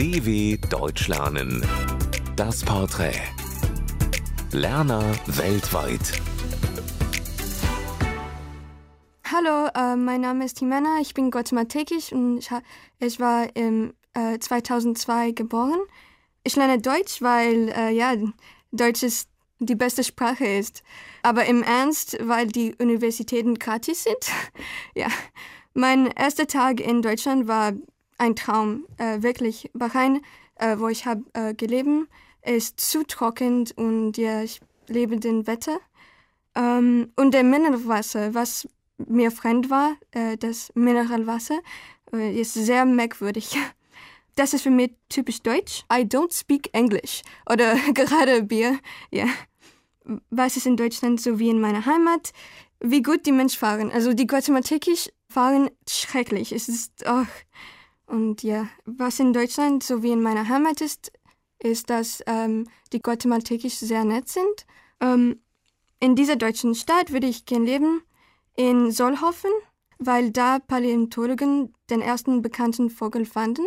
DW Deutsch lernen. Das Porträt. Lerner weltweit. Hallo, äh, mein Name ist Timena, ich bin guatemaltekisch und ich, ich war im äh, 2002 geboren. Ich lerne Deutsch, weil äh, ja, Deutsch ist die beste Sprache ist. Aber im Ernst, weil die Universitäten gratis sind. ja, mein erster Tag in Deutschland war ein Traum, äh, wirklich. Bahrain, äh, wo ich habe äh, gelebt, ist zu trocken und ja, ich lebe den Wetter. Ähm, und der Mineralwasser, was mir fremd war, äh, das Mineralwasser, äh, ist sehr merkwürdig. Das ist für mich typisch deutsch. I don't speak English. Oder gerade Bier. Ja. Was ist in Deutschland so wie in meiner Heimat? Wie gut die Menschen fahren. Also die Guatemaltekisch fahren schrecklich. Es ist, ach. Und ja, was in Deutschland so wie in meiner Heimat ist, ist, dass ähm, die Guatemaltekisch sehr nett sind. Ähm, in dieser deutschen Stadt würde ich gern leben, in Solhofen, weil da Paläontologen den ersten bekannten Vogel fanden,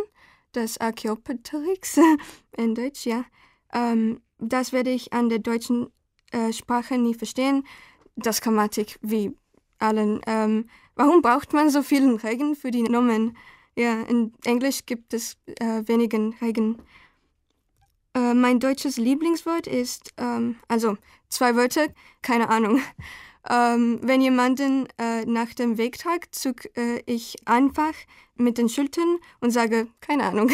das Archaeopteryx in Deutsch, ja. Ähm, das werde ich an der deutschen äh, Sprache nie verstehen. Das Grammatik wie allen. Ähm, warum braucht man so vielen Regen für die Nomen? Ja, in Englisch gibt es äh, wenigen Regen. Äh, mein deutsches Lieblingswort ist, ähm, also zwei Wörter, keine Ahnung. Ähm, wenn jemanden äh, nach dem Weg tragt, zuck äh, ich einfach mit den Schultern und sage, keine Ahnung.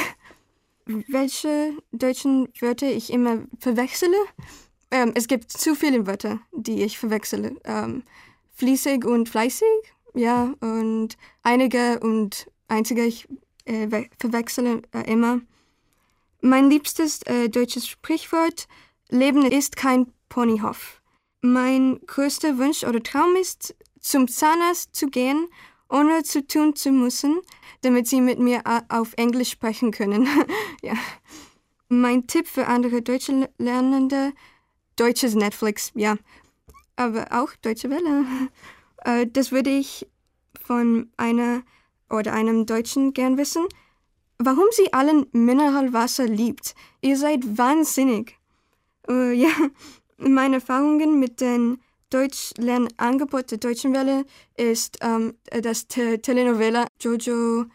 Welche deutschen Wörter ich immer verwechsele? Ähm, es gibt zu viele Wörter, die ich verwechsele. Ähm, fließig und fleißig, ja, und einige und einzige ich äh, we- verwechsele äh, immer. Mein liebstes äh, deutsches Sprichwort: Leben ist kein Ponyhof. Mein größter Wunsch oder Traum ist, zum Zahnarzt zu gehen, ohne zu tun zu müssen, damit sie mit mir a- auf Englisch sprechen können. ja. Mein Tipp für andere deutsche Lernende: deutsches Netflix, ja. Aber auch Deutsche Welle. Äh, das würde ich von einer oder einem Deutschen gern wissen. Warum sie allen Mineralwasser liebt. Ihr seid wahnsinnig. Äh, ja, meine Erfahrungen mit den Deutschlernangebot der Deutschen Welle ist ähm, das Te Telenovela Jojo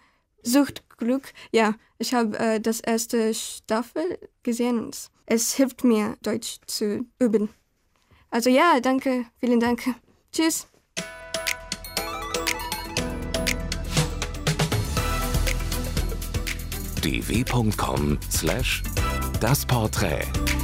sucht Glück. Ja, ich habe äh, das erste Staffel gesehen und es hilft mir, Deutsch zu üben. Also ja, danke, vielen Dank. Tschüss. dw.com/das Porträt